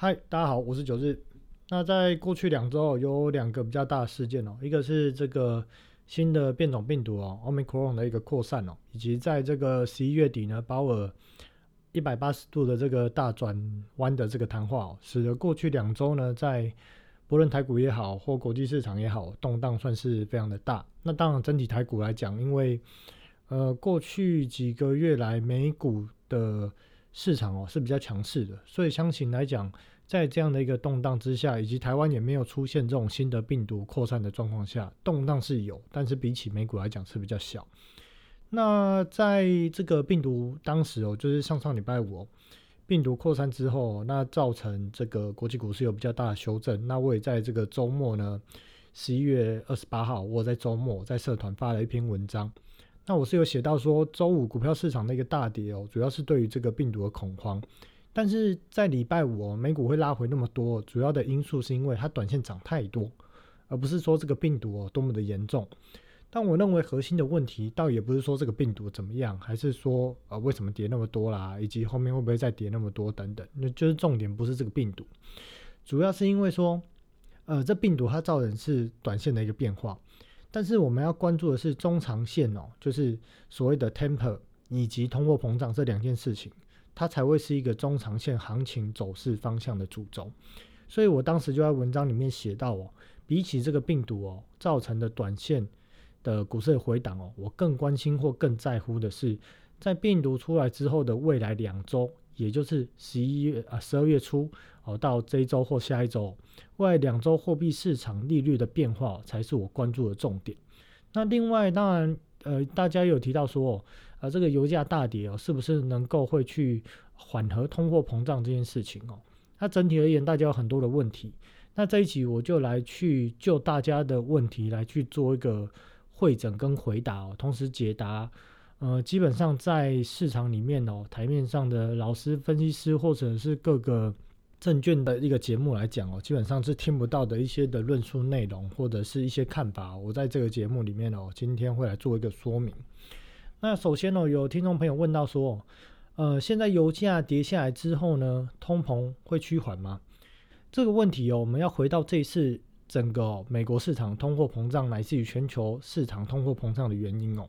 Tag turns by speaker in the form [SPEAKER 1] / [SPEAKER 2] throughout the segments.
[SPEAKER 1] 嗨，大家好，我是九日。那在过去两周有两个比较大的事件哦，一个是这个新的变种病毒哦，Omicron 的一个扩散哦，以及在这个十一月底呢，鲍尔一百八十度的这个大转弯的这个谈话哦，使得过去两周呢，在不论台股也好，或国际市场也好，动荡算是非常的大。那当然，整体台股来讲，因为呃过去几个月来美股的市场哦是比较强势的，所以相信来讲，在这样的一个动荡之下，以及台湾也没有出现这种新的病毒扩散的状况下，动荡是有，但是比起美股来讲是比较小。那在这个病毒当时哦，就是上上礼拜五病毒扩散之后，那造成这个国际股市有比较大的修正。那我也在这个周末呢，十一月二十八号，我在周末在社团发了一篇文章。那我是有写到说，周五股票市场的一个大跌哦，主要是对于这个病毒的恐慌。但是在礼拜五，哦美股会拉回那么多，主要的因素是因为它短线涨太多，而不是说这个病毒哦多么的严重。但我认为核心的问题，倒也不是说这个病毒怎么样，还是说呃为什么跌那么多啦，以及后面会不会再跌那么多等等。那就是重点不是这个病毒，主要是因为说，呃这病毒它造成是短线的一个变化。但是我们要关注的是中长线哦，就是所谓的 temper 以及通货膨胀这两件事情，它才会是一个中长线行情走势方向的主轴。所以我当时就在文章里面写到哦，比起这个病毒哦造成的短线的股市回档哦，我更关心或更在乎的是，在病毒出来之后的未来两周。也就是十一月啊，十二月初哦，到这一周或下一周，未来两周货币市场利率的变化才是我关注的重点。那另外，当然，呃，大家有提到说哦，呃，这个油价大跌哦，是不是能够会去缓和通货膨胀这件事情哦？那整体而言，大家有很多的问题。那这一集我就来去就大家的问题来去做一个会诊跟回答哦，同时解答。呃，基本上在市场里面哦，台面上的老师、分析师或者是各个证券的一个节目来讲哦，基本上是听不到的一些的论述内容或者是一些看法。我在这个节目里面哦，今天会来做一个说明。那首先呢，有听众朋友问到说，呃，现在油价跌下来之后呢，通膨会趋缓吗？这个问题哦，我们要回到这一次整个美国市场通货膨胀乃至于全球市场通货膨胀的原因哦。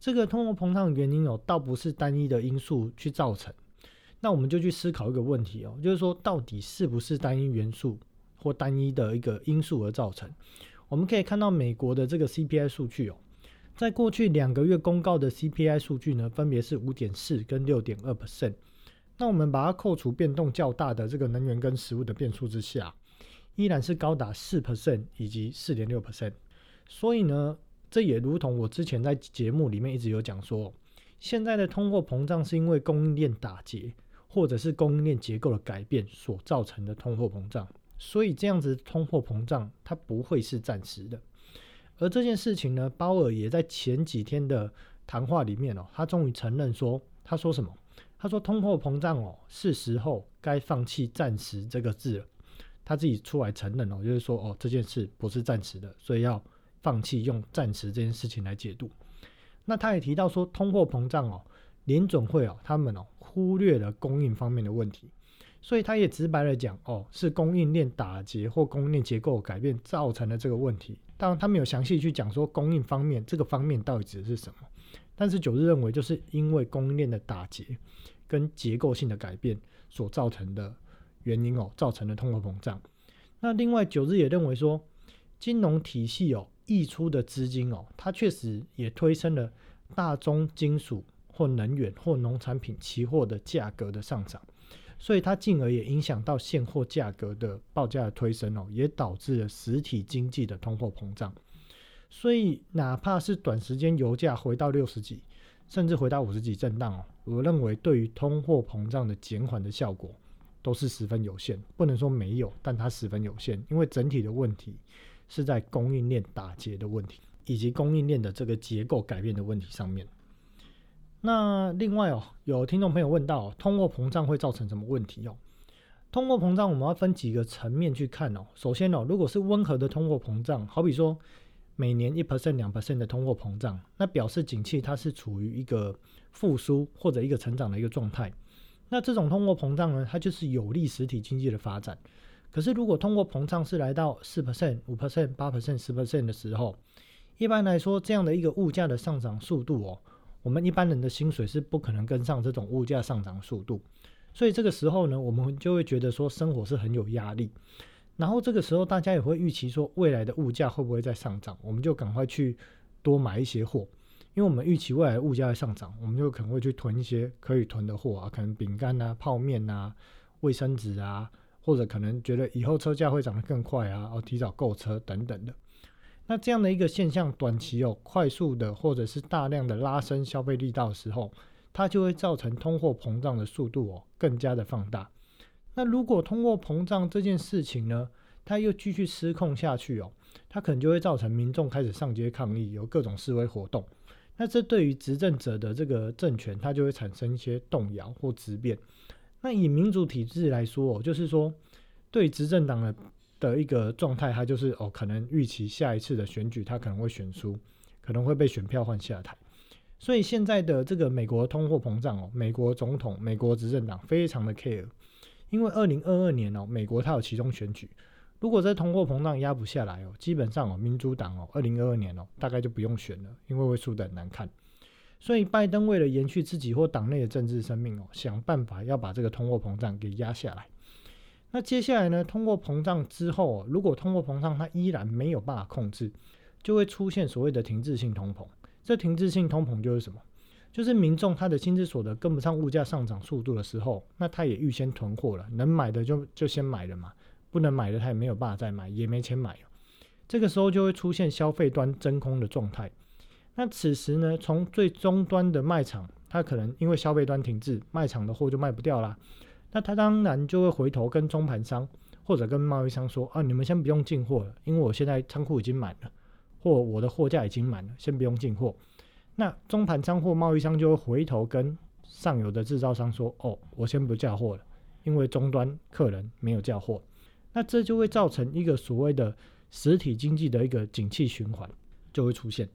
[SPEAKER 1] 这个通货膨胀的原因哦，倒不是单一的因素去造成，那我们就去思考一个问题哦，就是说到底是不是单一元素或单一的一个因素而造成？我们可以看到美国的这个 CPI 数据哦，在过去两个月公告的 CPI 数据呢，分别是五点四跟六点二 percent。那我们把它扣除变动较大的这个能源跟食物的变数之下，依然是高达四 percent 以及四点六 percent。所以呢？这也如同我之前在节目里面一直有讲说，现在的通货膨胀是因为供应链打结，或者是供应链结构的改变所造成的通货膨胀。所以这样子通货膨胀它不会是暂时的。而这件事情呢，鲍尔也在前几天的谈话里面哦，他终于承认说，他说什么？他说通货膨胀哦，是时候该放弃暂时这个字了。他自己出来承认哦，就是说哦，这件事不是暂时的，所以要。放弃用暂时这件事情来解读，那他也提到说，通货膨胀哦，联总会哦，他们哦忽略了供应方面的问题，所以他也直白的讲哦，是供应链打结或供应链结构改变造成的这个问题。当然，他没有详细去讲说供应方面这个方面到底指的是什么，但是九日认为就是因为供应链的打结跟结构性的改变所造成的原因哦，造成的通货膨胀。那另外九日也认为说，金融体系哦。溢出的资金哦，它确实也推升了大宗金属或能源或农产品期货的价格的上涨，所以它进而也影响到现货价格的报价的推升哦，也导致了实体经济的通货膨胀。所以哪怕是短时间油价回到六十几，甚至回到五十几震荡哦，我认为对于通货膨胀的减缓的效果都是十分有限，不能说没有，但它十分有限，因为整体的问题。是在供应链打结的问题，以及供应链的这个结构改变的问题上面。那另外哦，有听众朋友问到，通货膨胀会造成什么问题哦？通货膨胀我们要分几个层面去看哦。首先哦，如果是温和的通货膨胀，好比说每年一 percent、两 percent 的通货膨胀，那表示景气它是处于一个复苏或者一个成长的一个状态。那这种通货膨胀呢，它就是有利实体经济的发展。可是如果通货膨胀是来到四 percent、五 percent、八 percent、十 percent 的时候，一般来说，这样的一个物价的上涨速度哦，我们一般人的薪水是不可能跟上这种物价上涨速度。所以这个时候呢，我们就会觉得说生活是很有压力。然后这个时候大家也会预期说未来的物价会不会再上涨，我们就赶快去多买一些货，因为我们预期未来物价会上涨，我们就可能会去囤一些可以囤的货啊，可能饼干啊、泡面啊、卫生纸啊，或者可能觉得以后车价会涨得更快啊，哦提早购车等等的。那这样的一个现象，短期有快速的或者是大量的拉升消费力道的时候，它就会造成通货膨胀的速度哦更加的放大。那如果通货膨胀这件事情呢，它又继续失控下去哦，它可能就会造成民众开始上街抗议，有各种示威活动。那这对于执政者的这个政权，它就会产生一些动摇或质变。那以民主体制来说哦，就是说对执政党的。的一个状态，它就是哦，可能预期下一次的选举，他可能会选输，可能会被选票换下台。所以现在的这个美国通货膨胀哦，美国总统、美国执政党非常的 care，因为二零二二年哦，美国它有其中选举，如果这通货膨胀压不下来哦，基本上哦，民主党哦，二零二二年哦，大概就不用选了，因为会输得很难看。所以拜登为了延续自己或党内的政治生命哦，想办法要把这个通货膨胀给压下来。那接下来呢？通货膨胀之后，如果通货膨胀它依然没有办法控制，就会出现所谓的停滞性通膨。这停滞性通膨就是什么？就是民众他的薪资所得跟不上物价上涨速度的时候，那他也预先囤货了，能买的就就先买了嘛，不能买的他也没有办法再买，也没钱买了。这个时候就会出现消费端真空的状态。那此时呢，从最终端的卖场，它可能因为消费端停滞，卖场的货就卖不掉啦。那他当然就会回头跟中盘商或者跟贸易商说啊，你们先不用进货了，因为我现在仓库已经满了，或我的货架已经满了，先不用进货。那中盘商或贸易商就会回头跟上游的制造商说，哦，我先不叫货了，因为终端客人没有叫货。那这就会造成一个所谓的实体经济的一个景气循环就会出现。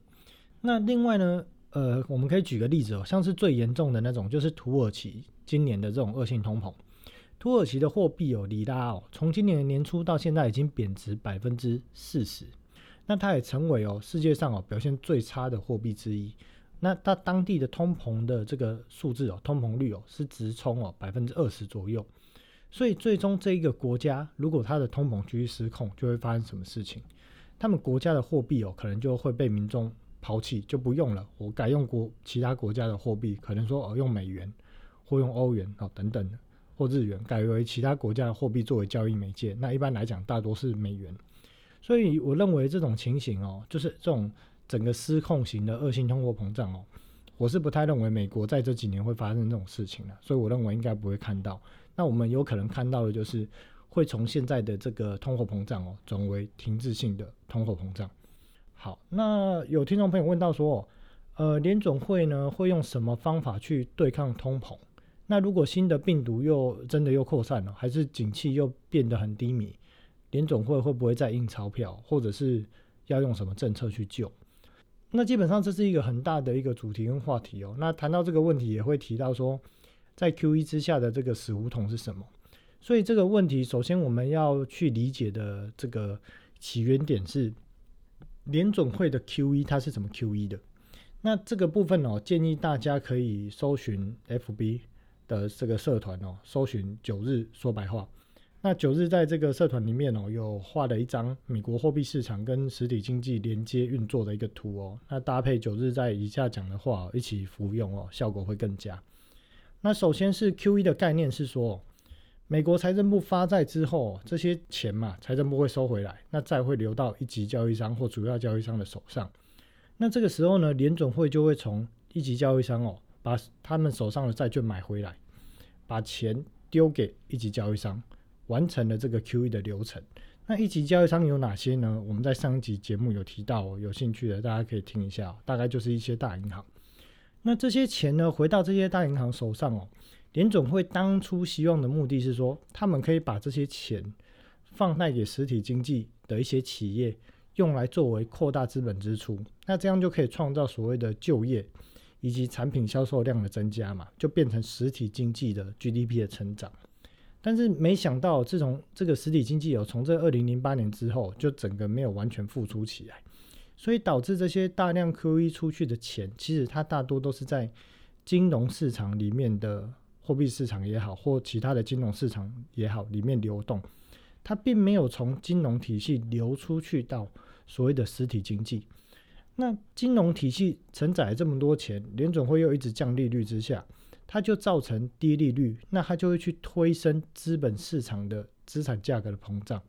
[SPEAKER 1] 那另外呢，呃，我们可以举个例子哦，像是最严重的那种，就是土耳其今年的这种恶性通膨。土耳其的货币哦，里拉哦，从今年年初到现在已经贬值百分之四十，那它也成为哦世界上哦表现最差的货币之一。那它当地的通膨的这个数字哦，通膨率哦是直冲哦百分之二十左右。所以最终这一个国家如果它的通膨继续失控，就会发生什么事情？他们国家的货币哦可能就会被民众抛弃，就不用了，我改用国其他国家的货币，可能说哦用美元或用欧元哦等等的。或日元改为其他国家的货币作为交易媒介，那一般来讲大多是美元。所以我认为这种情形哦，就是这种整个失控型的恶性通货膨胀哦，我是不太认为美国在这几年会发生这种事情的。所以我认为应该不会看到。那我们有可能看到的就是会从现在的这个通货膨胀哦，转为停滞性的通货膨胀。好，那有听众朋友问到说，呃，联总会呢会用什么方法去对抗通膨？那如果新的病毒又真的又扩散了，还是景气又变得很低迷，联总会会不会再印钞票，或者是要用什么政策去救？那基本上这是一个很大的一个主题跟话题哦。那谈到这个问题，也会提到说，在 Q E 之下的这个死胡同是什么？所以这个问题，首先我们要去理解的这个起源点是联总会的 Q E 它是怎么 Q E 的？那这个部分哦，建议大家可以搜寻 F B。的这个社团哦，搜寻九日说白话。那九日在这个社团里面哦，有画了一张美国货币市场跟实体经济连接运作的一个图哦。那搭配九日在以下讲的话一起服用哦，效果会更佳。那首先是 Q E 的概念是说，美国财政部发债之后，这些钱嘛，财政部会收回来，那债会流到一级交易商或主要交易商的手上。那这个时候呢，联总会就会从一级交易商哦。把他们手上的债券买回来，把钱丢给一级交易商，完成了这个 QE 的流程。那一级交易商有哪些呢？我们在上一集节目有提到，有兴趣的大家可以听一下。大概就是一些大银行。那这些钱呢，回到这些大银行手上哦，联总会当初希望的目的是说，他们可以把这些钱放贷给实体经济的一些企业，用来作为扩大资本支出。那这样就可以创造所谓的就业。以及产品销售量的增加嘛，就变成实体经济的 GDP 的成长。但是没想到，自从这个实体经济有从这二零零八年之后，就整个没有完全复苏起来，所以导致这些大量 QE 出去的钱，其实它大多都是在金融市场里面的货币市场也好，或其他的金融市场也好里面流动，它并没有从金融体系流出去到所谓的实体经济。那金融体系承载这么多钱，联总会又一直降利率之下。它就造成低利率，那它就会去推升资本市场的资产价格的膨胀。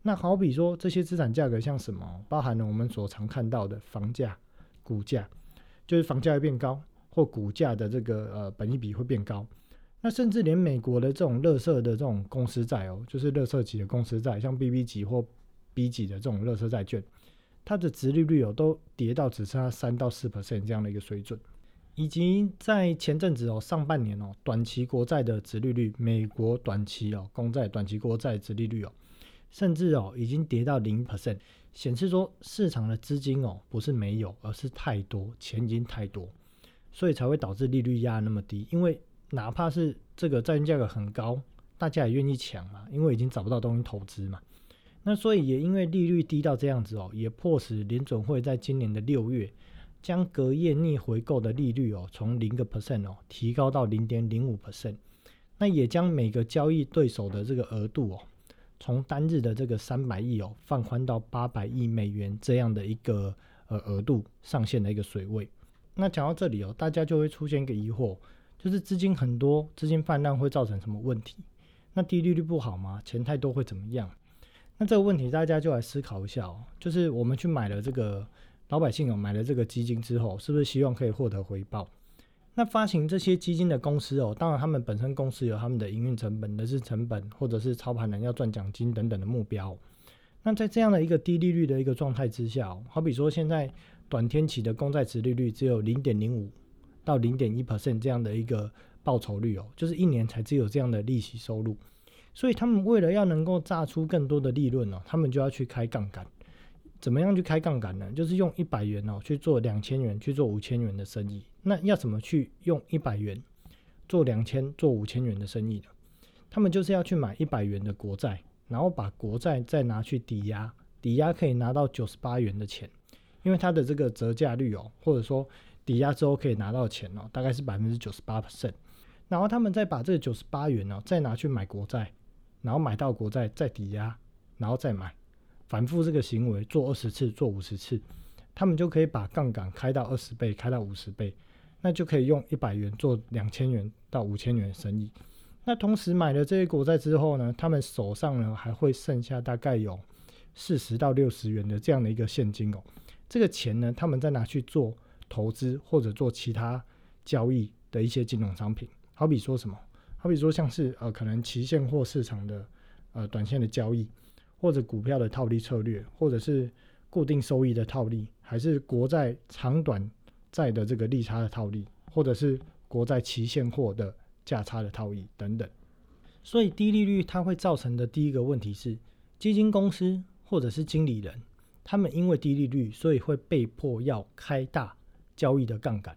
[SPEAKER 1] 那好比说这些资产价格像什么，包含了我们所常看到的房价、股价，就是房价会变高，或股价的这个呃本益比会变高。那甚至连美国的这种乐色的这种公司债哦，就是乐色级的公司债，像 BB 级或 B 级的这种乐色债券，它的殖利率哦都跌到只剩下三到四 percent 这样的一个水准。以及在前阵子哦，上半年哦，短期国债的殖利率，美国短期哦公债短期国债殖利率哦，甚至哦已经跌到零 percent，显示说市场的资金哦不是没有，而是太多，钱已经太多，所以才会导致利率压那么低。因为哪怕是这个债券价格很高，大家也愿意抢嘛，因为已经找不到东西投资嘛。那所以也因为利率低到这样子哦，也迫使联准会在今年的六月。将隔夜逆回购的利率哦，从零个 percent 哦，提高到零点零五 percent。那也将每个交易对手的这个额度哦，从单日的这个三百亿哦，放宽到八百亿美元这样的一个呃额度上限的一个水位。那讲到这里哦，大家就会出现一个疑惑，就是资金很多，资金泛滥会造成什么问题？那低利率不好吗？钱太多会怎么样？这个问题大家就来思考一下哦，就是我们去买了这个。老百姓哦买了这个基金之后，是不是希望可以获得回报？那发行这些基金的公司哦，当然他们本身公司有他们的营运成本、人事成本，或者是操盘人要赚奖金等等的目标。那在这样的一个低利率的一个状态之下，好比说现在短天期的公债值利率只有零点零五到零点一 percent 这样的一个报酬率哦，就是一年才只有这样的利息收入。所以他们为了要能够榨出更多的利润哦，他们就要去开杠杆。怎么样去开杠杆呢？就是用一百元哦去做两千元，去做五千元的生意。那要怎么去用一百元做两千、做五千元的生意呢？他们就是要去买一百元的国债，然后把国债再拿去抵押，抵押可以拿到九十八元的钱，因为它的这个折价率哦，或者说抵押之后可以拿到钱哦，大概是百分之九十八 percent。然后他们再把这个九十八元哦，再拿去买国债，然后买到国债再抵押，然后再买。反复这个行为做二十次、做五十次，他们就可以把杠杆开到二十倍、开到五十倍，那就可以用一百元做两千元到五千元的生意。那同时买了这些国债之后呢，他们手上呢还会剩下大概有四十到六十元的这样的一个现金哦。这个钱呢，他们再拿去做投资或者做其他交易的一些金融商品，好比说什么？好比说像是呃可能期现货市场的呃短线的交易。或者股票的套利策略，或者是固定收益的套利，还是国债长短债的这个利差的套利，或者是国债期现货的价差的套利等等。所以低利率它会造成的第一个问题是，基金公司或者是经理人，他们因为低利率，所以会被迫要开大交易的杠杆，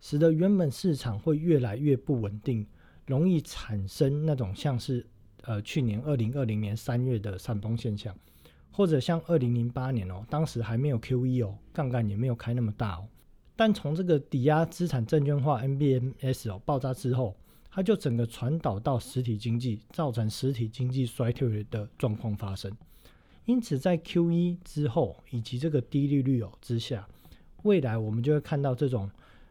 [SPEAKER 1] 使得原本市场会越来越不稳定，容易产生那种像是。呃，去年二零二零年三月的闪崩现象，或者像二零零八年哦，当时还没有 QE 哦，杠杆也没有开那么大哦。但从这个抵押资产证券化 NBMS 哦爆炸之后，它就整个传导到实体经济，造成实体经济衰退的状况发生。因此，在 QE 之后以及这个低利率哦之下，未来我们就会看到这种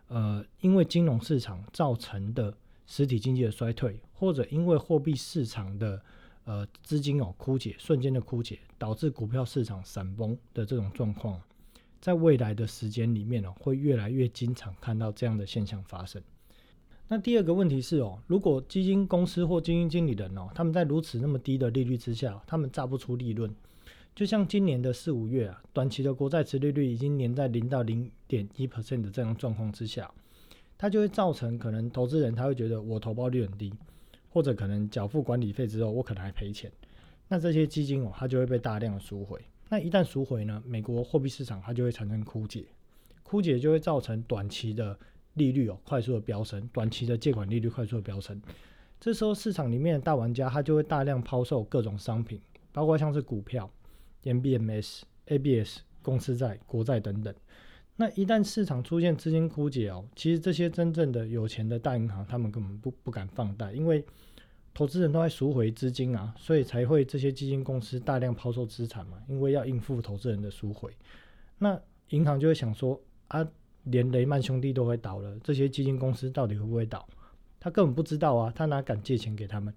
[SPEAKER 1] 呃，因为金融市场造成的。实体经济的衰退，或者因为货币市场的呃资金哦枯竭，瞬间的枯竭，导致股票市场闪崩的这种状况，在未来的时间里面哦，会越来越经常看到这样的现象发生。那第二个问题是哦，如果基金公司或基金经理人哦，他们在如此那么低的利率之下，他们榨不出利润，就像今年的四五月啊，短期的国债持利率已经年在零到零点一 percent 的这样状况之下。它就会造成可能投资人他会觉得我投报率很低，或者可能缴付管理费之后我可能还赔钱，那这些基金哦它就会被大量的赎回。那一旦赎回呢，美国货币市场它就会产生枯竭，枯竭就会造成短期的利率哦快速的飙升，短期的借款利率快速的飙升，这时候市场里面的大玩家他就会大量抛售各种商品，包括像是股票、MBMS、ABS、公司债、国债等等。那一旦市场出现资金枯竭哦，其实这些真正的有钱的大银行，他们根本不不敢放贷，因为投资人都在赎回资金啊，所以才会这些基金公司大量抛售资产嘛，因为要应付投资人的赎回。那银行就会想说啊，连雷曼兄弟都会倒了，这些基金公司到底会不会倒？他根本不知道啊，他哪敢借钱给他们？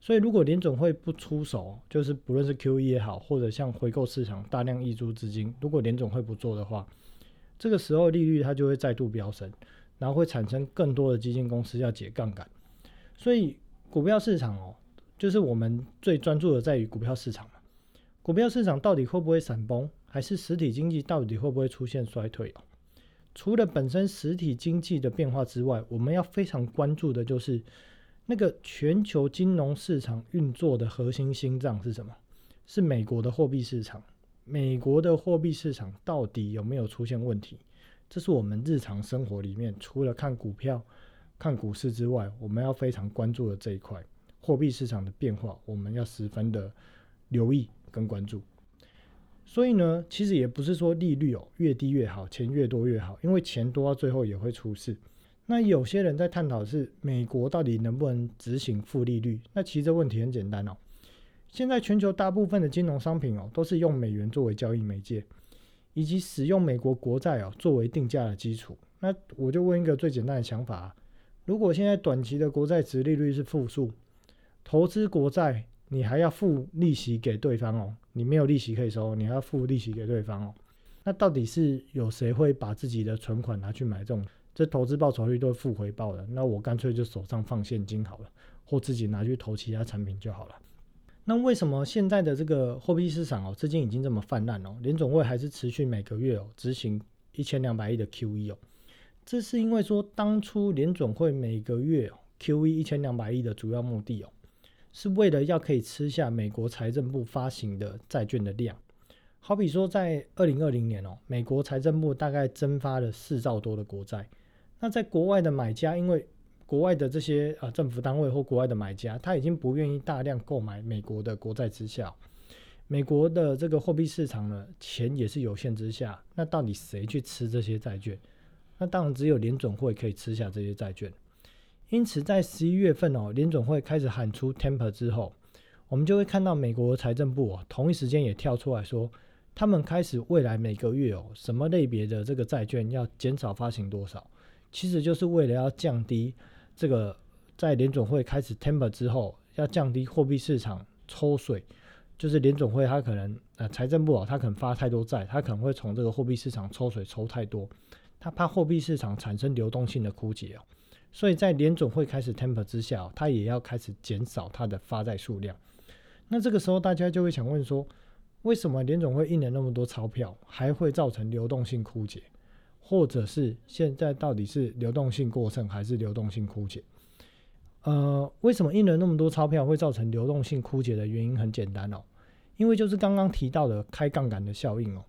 [SPEAKER 1] 所以如果联总会不出手，就是不论是 QE 也好，或者像回购市场大量溢出资金，如果联总会不做的话，这个时候利率它就会再度飙升，然后会产生更多的基金公司要解杠杆，所以股票市场哦，就是我们最专注的在于股票市场嘛。股票市场到底会不会闪崩，还是实体经济到底会不会出现衰退哦？除了本身实体经济的变化之外，我们要非常关注的就是那个全球金融市场运作的核心心脏是什么？是美国的货币市场。美国的货币市场到底有没有出现问题？这是我们日常生活里面除了看股票、看股市之外，我们要非常关注的这一块货币市场的变化，我们要十分的留意跟关注。所以呢，其实也不是说利率哦越低越好，钱越多越好，因为钱多到最后也会出事。那有些人在探讨是美国到底能不能执行负利率？那其实这问题很简单哦。现在全球大部分的金融商品哦，都是用美元作为交易媒介，以及使用美国国债哦作为定价的基础。那我就问一个最简单的想法啊：如果现在短期的国债值利率是负数，投资国债你还要付利息给对方哦，你没有利息可以收，你还要付利息给对方哦。那到底是有谁会把自己的存款拿去买这种这投资报酬率都负回报的？那我干脆就手上放现金好了，或自己拿去投其他产品就好了。那为什么现在的这个货币市场哦，资金已经这么泛滥哦，联总会还是持续每个月哦执行一千两百亿的 QE 哦？这是因为说当初联总会每个月 QE 一千两百亿的主要目的哦，是为了要可以吃下美国财政部发行的债券的量。好比说在二零二零年哦，美国财政部大概增发了四兆多的国债，那在国外的买家因为国外的这些啊政府单位或国外的买家，他已经不愿意大量购买美国的国债之下，美国的这个货币市场呢，钱也是有限之下，那到底谁去吃这些债券？那当然只有联准会可以吃下这些债券。因此，在十一月份哦，联准会开始喊出 temper 之后，我们就会看到美国财政部哦，同一时间也跳出来说，他们开始未来每个月哦，什么类别的这个债券要减少发行多少，其实就是为了要降低。这个在联总会开始 temper 之后，要降低货币市场抽水，就是联总会它可能呃财政部啊，它可能发太多债，它可能会从这个货币市场抽水抽太多，它怕货币市场产生流动性的枯竭哦，所以在联总会开始 temper 之下，它也要开始减少它的发债数量。那这个时候大家就会想问说，为什么联总会印了那么多钞票，还会造成流动性枯竭？或者是现在到底是流动性过剩还是流动性枯竭？呃，为什么印了那么多钞票会造成流动性枯竭的原因很简单哦，因为就是刚刚提到的开杠杆的效应哦。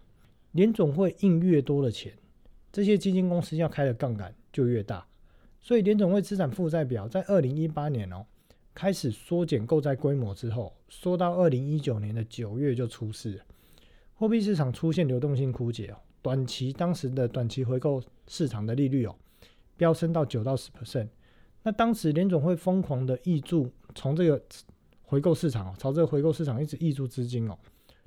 [SPEAKER 1] 联总会印越多的钱，这些基金公司要开的杠杆就越大，所以联总会资产负债表在二零一八年哦开始缩减购债规模之后，缩到二零一九年的九月就出事，货币市场出现流动性枯竭哦。短期当时的短期回购市场的利率哦，飙升到九到十 percent。那当时联总会疯狂的挹注，从这个回购市场哦，朝这个回购市场一直挹注资金哦，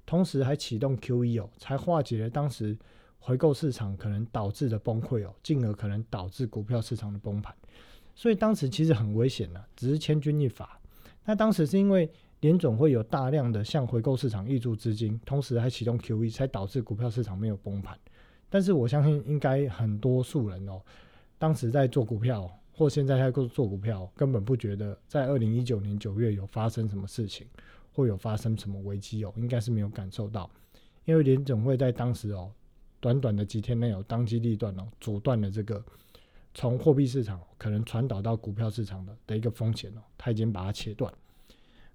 [SPEAKER 1] 同时还启动 QE 哦，才化解了当时回购市场可能导致的崩溃哦，进而可能导致股票市场的崩盘。所以当时其实很危险的，只是千钧一发。那当时是因为。联总会有大量的向回购市场挹注资金，同时还启动 QE，才导致股票市场没有崩盘。但是我相信，应该很多数人哦，当时在做股票，或现在在做做股票，根本不觉得在二零一九年九月有发生什么事情，会有发生什么危机哦，应该是没有感受到。因为联总会在当时哦，短短的几天内有当机立断哦，阻断了这个从货币市场可能传导到股票市场的的一个风险哦，他已经把它切断。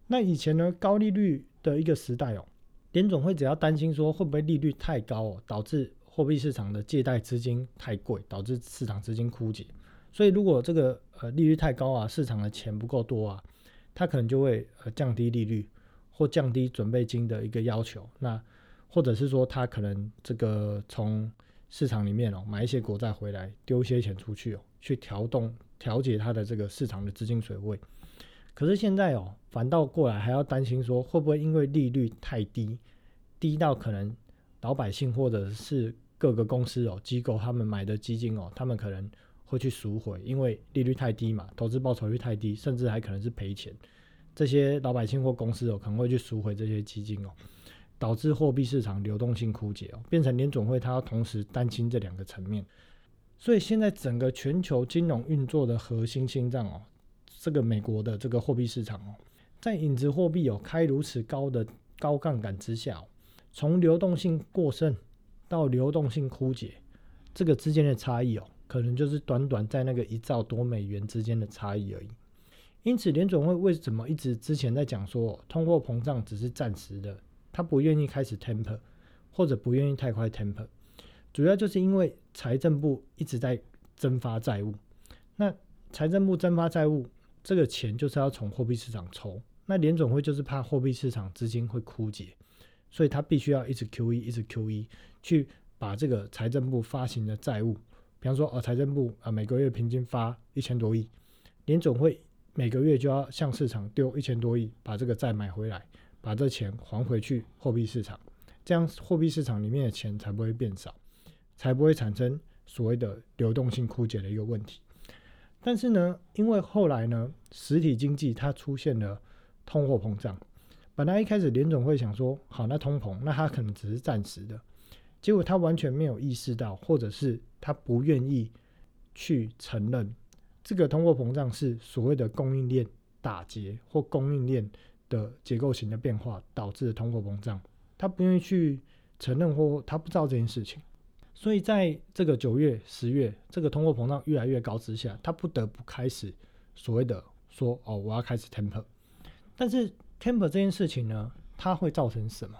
[SPEAKER 1] 那以前呢，高利率的一个时代哦，联总会只要担心说会不会利率太高哦，导致货币市场的借贷资金太贵，导致市场资金枯竭，所以如果这个呃利率太高啊，市场的钱不够多啊，它可能就会呃降低利率或降低准备金的一个要求。那或者是说，它可能这个从市场里面哦买一些国债回来，丢些钱出去哦，去调动调节它的这个市场的资金水位。可是现在哦，反倒过来还要担心说，会不会因为利率太低，低到可能老百姓或者是各个公司哦机构他们买的基金哦，他们可能会去赎回，因为利率太低嘛，投资报酬率太低，甚至还可能是赔钱。这些老百姓或公司哦，可能会去赎回这些基金哦。导致货币市场流动性枯竭哦，变成联总会它要同时担心这两个层面，所以现在整个全球金融运作的核心心脏哦，这个美国的这个货币市场哦，在影子货币有开如此高的高杠杆之下，从流动性过剩到流动性枯竭，这个之间的差异哦，可能就是短短在那个一兆多美元之间的差异而已。因此，联总会为什么一直之前在讲说通货膨胀只是暂时的？他不愿意开始 temper，或者不愿意太快 temper，主要就是因为财政部一直在增发债务。那财政部增发债务，这个钱就是要从货币市场抽。那联总会就是怕货币市场资金会枯竭，所以他必须要一直 QE，一直 QE，去把这个财政部发行的债务，比方说哦，财政部啊每个月平均发一千多亿，联总会每个月就要向市场丢一千多亿，把这个债买回来。把这钱还回去货币市场，这样货币市场里面的钱才不会变少，才不会产生所谓的流动性枯竭的一个问题。但是呢，因为后来呢，实体经济它出现了通货膨胀，本来一开始联总会想说，好，那通膨，那它可能只是暂时的，结果他完全没有意识到，或者是他不愿意去承认这个通货膨胀是所谓的供应链打结或供应链。的结构型的变化导致的通货膨胀，他不愿意去承认或他不知道这件事情，所以在这个九月、十月，这个通货膨胀越来越高之下，他不得不开始所谓的说哦，我要开始 temper。但是 temper 这件事情呢，它会造成什么？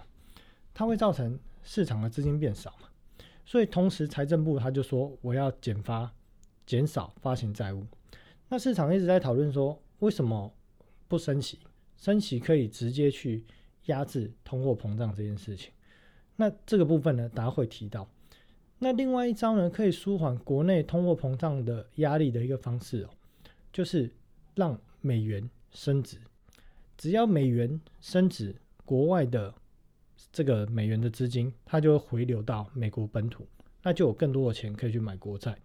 [SPEAKER 1] 它会造成市场的资金变少嘛？所以同时财政部他就说我要减发、减少发行债务。那市场一直在讨论说，为什么不升息？升息可以直接去压制通货膨胀这件事情，那这个部分呢，大家会提到。那另外一招呢，可以舒缓国内通货膨胀的压力的一个方式哦，就是让美元升值。只要美元升值，国外的这个美元的资金，它就会回流到美国本土，那就有更多的钱可以去买国债。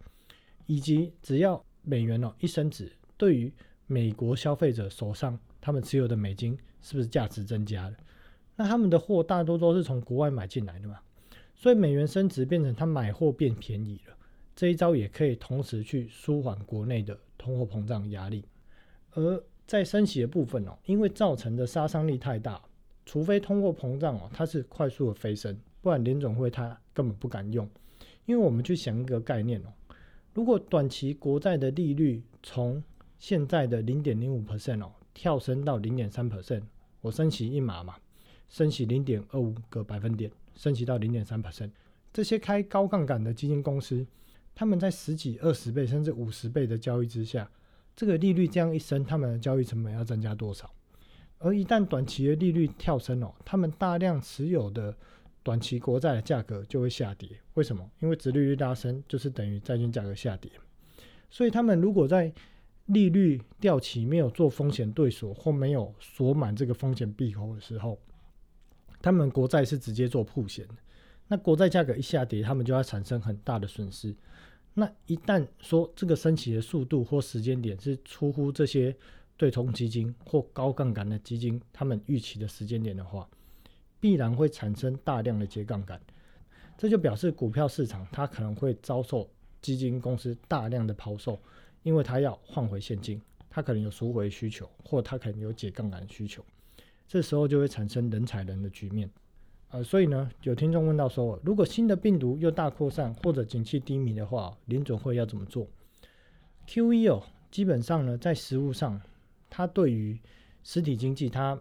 [SPEAKER 1] 以及只要美元哦一升值，对于美国消费者手上。他们持有的美金是不是价值增加了？那他们的货大多都是从国外买进来的嘛，所以美元升值变成他买货变便宜了。这一招也可以同时去舒缓国内的通货膨胀压力。而在升息的部分哦，因为造成的杀伤力太大，除非通货膨胀哦它是快速的飞升，不然联总会它根本不敢用。因为我们去想一个概念哦，如果短期国债的利率从现在的零点零五 percent 哦。跳升到零点三 percent，我升息一码嘛，升息零点二五个百分点，升息到零点三 percent。这些开高杠杆的基金公司，他们在十几、二十倍甚至五十倍的交易之下，这个利率这样一升，他们的交易成本要增加多少？而一旦短期的利率跳升哦，他们大量持有的短期国债的价格就会下跌。为什么？因为殖利率拉升，就是等于债券价格下跌。所以他们如果在利率掉期没有做风险对锁或没有锁满这个风险闭口的时候，他们国债是直接做铺险。那国债价格一下跌，他们就要产生很大的损失。那一旦说这个升息的速度或时间点是出乎这些对冲基金或高杠杆的基金他们预期的时间点的话，必然会产生大量的接杠杆。这就表示股票市场它可能会遭受基金公司大量的抛售。因为它要换回现金，它可能有赎回需求，或它可能有解杠杆需求，这时候就会产生人踩人的局面。呃，所以呢，有听众问到说，如果新的病毒又大扩散或者景气低迷的话，联总会要怎么做？QE 哦，基本上呢，在实物上，它对于实体经济，它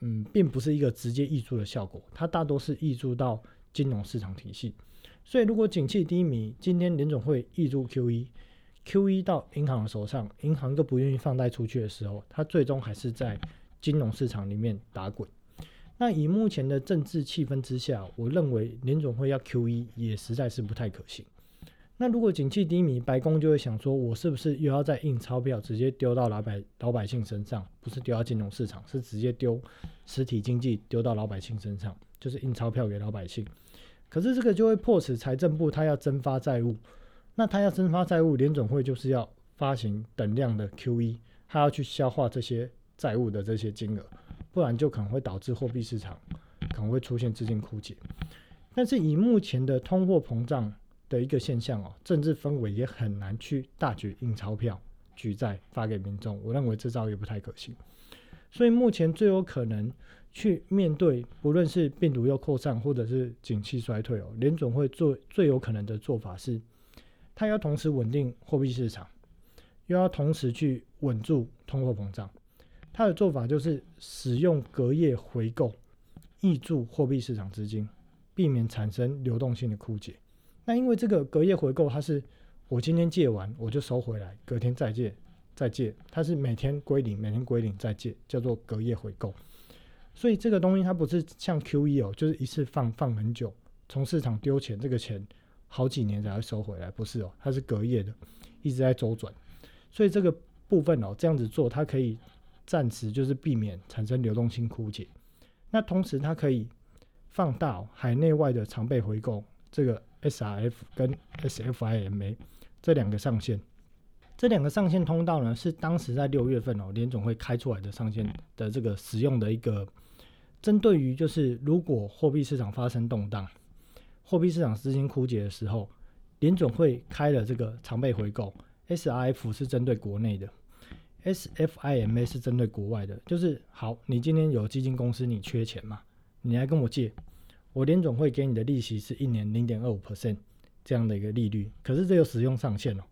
[SPEAKER 1] 嗯，并不是一个直接溢注的效果，它大多是溢注到金融市场体系。所以，如果景气低迷，今天联总会溢注 QE。QE 到银行的手上，银行都不愿意放贷出去的时候，它最终还是在金融市场里面打滚。那以目前的政治气氛之下，我认为联总会要 QE 也实在是不太可行。那如果景气低迷，白宫就会想说，我是不是又要再印钞票，直接丢到老百老百姓身上？不是丢到金融市场，是直接丢实体经济丢到老百姓身上，就是印钞票给老百姓。可是这个就会迫使财政部他要增发债务。那他要增发债务，联总会就是要发行等量的 QE，他要去消化这些债务的这些金额，不然就可能会导致货币市场可能会出现资金枯竭。但是以目前的通货膨胀的一个现象哦，政治氛围也很难去大举印钞票举债发给民众，我认为这招也不太可行。所以目前最有可能去面对，不论是病毒又扩散或者是景气衰退哦，联总会做最有可能的做法是。他要同时稳定货币市场，又要同时去稳住通货膨胀。它的做法就是使用隔夜回购，挹注货币市场资金，避免产生流动性的枯竭。那因为这个隔夜回购，它是我今天借完我就收回来，隔天再借再借，它是每天归零，每天归零再借，叫做隔夜回购。所以这个东西它不是像 QE 哦，就是一次放放很久，从市场丢钱，这个钱。好几年才会收回来，不是哦，它是隔夜的，一直在周转，所以这个部分哦，这样子做，它可以暂时就是避免产生流动性枯竭。那同时，它可以放大海内外的常备回购，这个 SRF 跟 SFIMA 这两个上限，这两个上限通道呢，是当时在六月份哦，联总会开出来的上限的这个使用的一个，针对于就是如果货币市场发生动荡。货币市场资金枯竭的时候，联总会开了这个常备回购，SRF 是针对国内的，SFIMA 是针对国外的。就是好，你今天有基金公司，你缺钱嘛，你来跟我借，我联总会给你的利息是一年零点二五 percent 这样的一个利率。可是这有使用上限哦，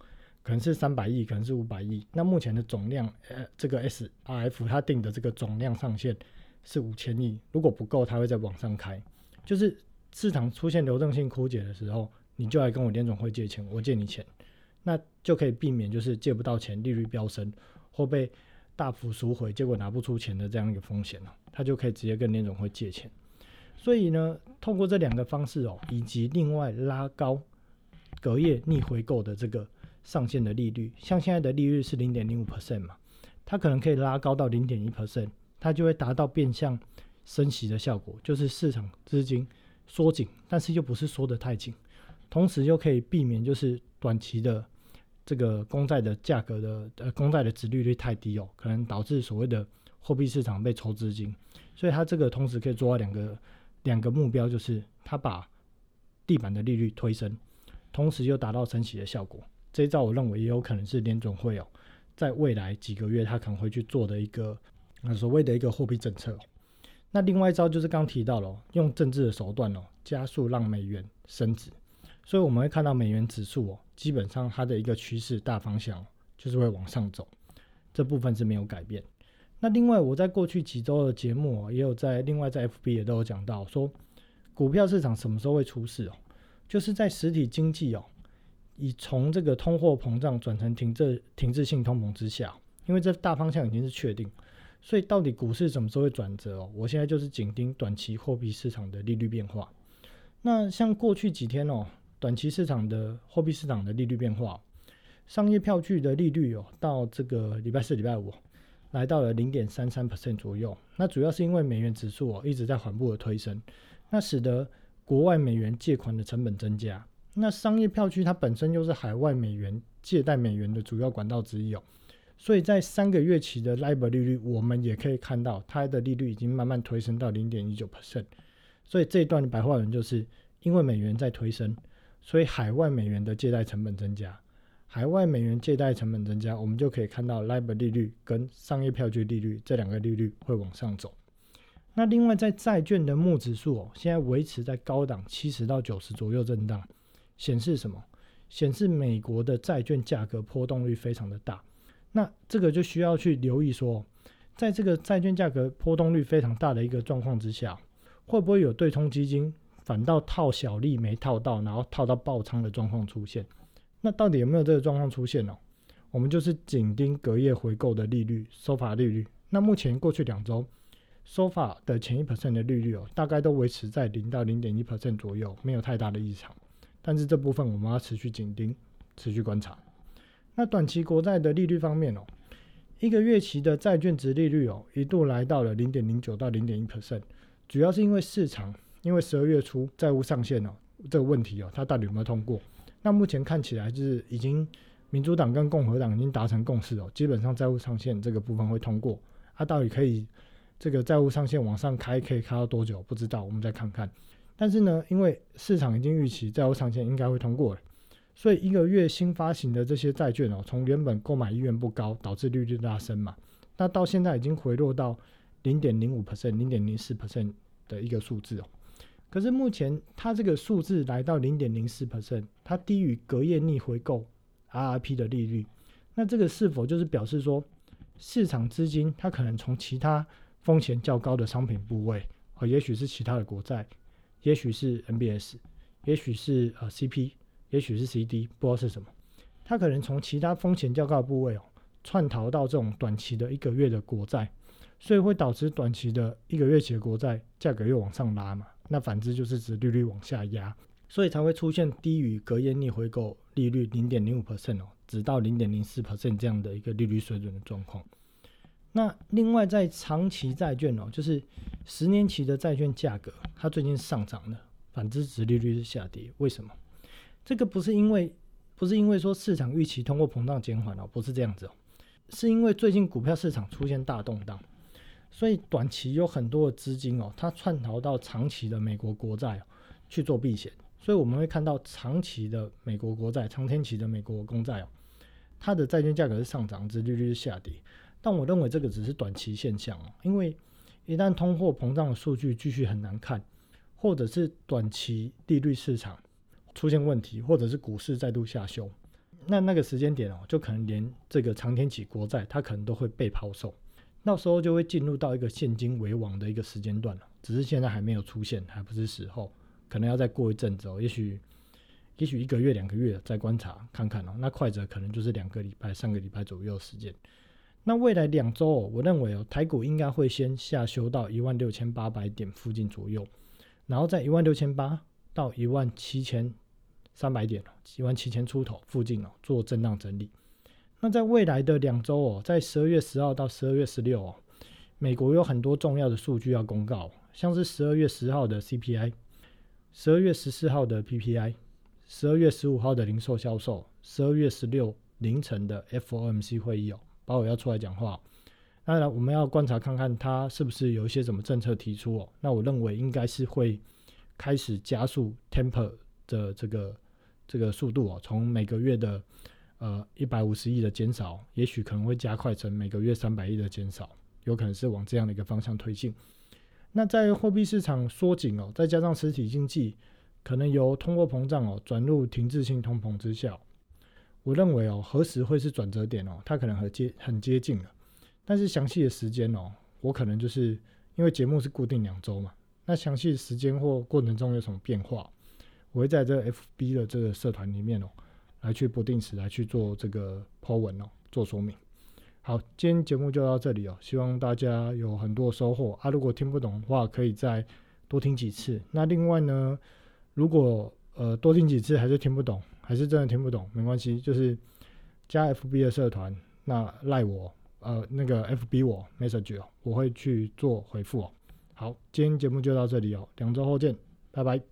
[SPEAKER 1] 可能是三百亿，可能是五百亿。那目前的总量，呃，这个 SRF 它定的这个总量上限是五千亿，如果不够，它会再往上开，就是。市场出现流动性枯竭的时候，你就来跟我联总会借钱，我借你钱，那就可以避免就是借不到钱，利率飙升或被大幅赎回，结果拿不出钱的这样一个风险了。他就可以直接跟联总会借钱。所以呢，通过这两个方式哦，以及另外拉高隔夜逆回购的这个上限的利率，像现在的利率是零点零五 percent 嘛，它可能可以拉高到零点一 percent，它就会达到变相升息的效果，就是市场资金。缩紧，但是又不是缩得太紧，同时又可以避免就是短期的这个公债的价格的呃公债的值利率太低哦，可能导致所谓的货币市场被抽资金，所以它这个同时可以做到两个两个目标，就是它把地板的利率推升，同时又达到升息的效果。这一招我认为也有可能是联总会哦，在未来几个月它可能会去做的一个所谓的一个货币政策。那另外一招就是刚提到了，用政治的手段哦，加速让美元升值，所以我们会看到美元指数哦，基本上它的一个趋势大方向就是会往上走，这部分是没有改变。那另外我在过去几周的节目，也有在另外在 FB 也都有讲到说，股票市场什么时候会出事哦？就是在实体经济哦，已从这个通货膨胀转成停滞停滞性通膨之下，因为这大方向已经是确定。所以到底股市什么时候会转折哦？我现在就是紧盯短期货币市场的利率变化。那像过去几天哦，短期市场的货币市场的利率变化，商业票据的利率哦，到这个礼拜四、礼拜五来到了零点三三 percent 左右。那主要是因为美元指数哦一直在缓步的推升，那使得国外美元借款的成本增加。那商业票据它本身又是海外美元借贷美元的主要管道之一哦。所以在三个月期的 LIBOR 利率，我们也可以看到它的利率已经慢慢推升到零点一九 percent。所以这一段的白话文就是因为美元在推升，所以海外美元的借贷成本增加。海外美元借贷成本增加，我们就可以看到 LIBOR 利率跟商业票据利率这两个利率会往上走。那另外在债券的目指数哦，现在维持在高档七十到九十左右震荡，显示什么？显示美国的债券价格波动率非常的大。那这个就需要去留意说，在这个债券价格波动率非常大的一个状况之下，会不会有对冲基金反倒套小利没套到，然后套到爆仓的状况出现？那到底有没有这个状况出现呢？我们就是紧盯隔夜回购的利率收法利率。那目前过去两周收法的前一 percent 的利率哦，大概都维持在零到零点一 percent 左右，没有太大的异常。但是这部分我们要持续紧盯，持续观察。那短期国债的利率方面哦，一个月期的债券值利率哦，一度来到了零点零九到零点一 percent，主要是因为市场因为十二月初债务上限哦这个问题哦，它到底有没有通过？那目前看起来就是已经民主党跟共和党已经达成共识哦，基本上债务上限这个部分会通过。它到底可以这个债务上限往上开，可以开到多久？不知道，我们再看看。但是呢，因为市场已经预期债务上限应该会通过了。所以一个月新发行的这些债券哦，从原本购买意愿不高，导致利率拉升嘛，那到现在已经回落到零点零五 percent、零点零四 percent 的一个数字哦。可是目前它这个数字来到零点零四 percent，它低于隔夜逆回购 RRP 的利率，那这个是否就是表示说市场资金它可能从其他风险较高的商品部位，啊，也许是其他的国债，也许是 MBS，也许是呃 CP。也许是 CD，不知道是什么，它可能从其他风险较高的部位哦，窜逃到这种短期的一个月的国债，所以会导致短期的一个月期的国债价格又往上拉嘛。那反之就是指利率往下压，所以才会出现低于隔夜逆回购利率零点零五 percent 哦，直到零点零四 percent 这样的一个利率水准的状况。那另外在长期债券哦，就是十年期的债券价格，它最近上涨了，反之值利率是下跌，为什么？这个不是因为，不是因为说市场预期通货膨胀减缓哦，不是这样子哦，是因为最近股票市场出现大动荡，所以短期有很多的资金哦，它窜逃到长期的美国国债去做避险，所以我们会看到长期的美国国债、长天期的美国公债哦，它的债券价格是上涨，殖利率是下跌，但我认为这个只是短期现象哦，因为一旦通货膨胀的数据继续很难看，或者是短期利率市场。出现问题，或者是股市再度下修，那那个时间点哦，就可能连这个长天期国债它可能都会被抛售，那时候就会进入到一个现金为王的一个时间段了。只是现在还没有出现，还不是时候，可能要再过一阵子哦，也许也许一个月两个月再观察看看哦。那快则可能就是两个礼拜、三个礼拜左右时间。那未来两周哦，我认为哦，台股应该会先下修到一万六千八百点附近左右，然后在一万六千八到一万七千。三百点，一万七千出头附近哦，做震荡整理。那在未来的两周哦，在十二月十号到十二月十六哦，美国有很多重要的数据要公告，像是十二月十号的 CPI，十二月十四号的 PPI，十二月十五号的零售销售，十二月十六凌晨的 FOMC 会议哦，鲍尔要出来讲话。当然，我们要观察看看他是不是有一些什么政策提出哦。那我认为应该是会开始加速 Temper 的这个。这个速度哦，从每个月的呃一百五十亿的减少，也许可能会加快成每个月三百亿的减少，有可能是往这样的一个方向推进。那在货币市场缩紧哦，再加上实体经济可能由通货膨胀哦转入停滞性通膨之下，我认为哦何时会是转折点哦，它可能很接很接近了。但是详细的时间哦，我可能就是因为节目是固定两周嘛，那详细时间或过程中有什么变化？我会在这 FB 的这个社团里面哦，来去不定时来去做这个 po 文哦，做说明。好，今天节目就到这里哦，希望大家有很多收获啊。如果听不懂的话，可以再多听几次。那另外呢，如果呃多听几次还是听不懂，还是真的听不懂，没关系，就是加 FB 的社团，那赖我呃那个 FB 我 message 哦，我会去做回复哦。好，今天节目就到这里哦，两周后见，拜拜。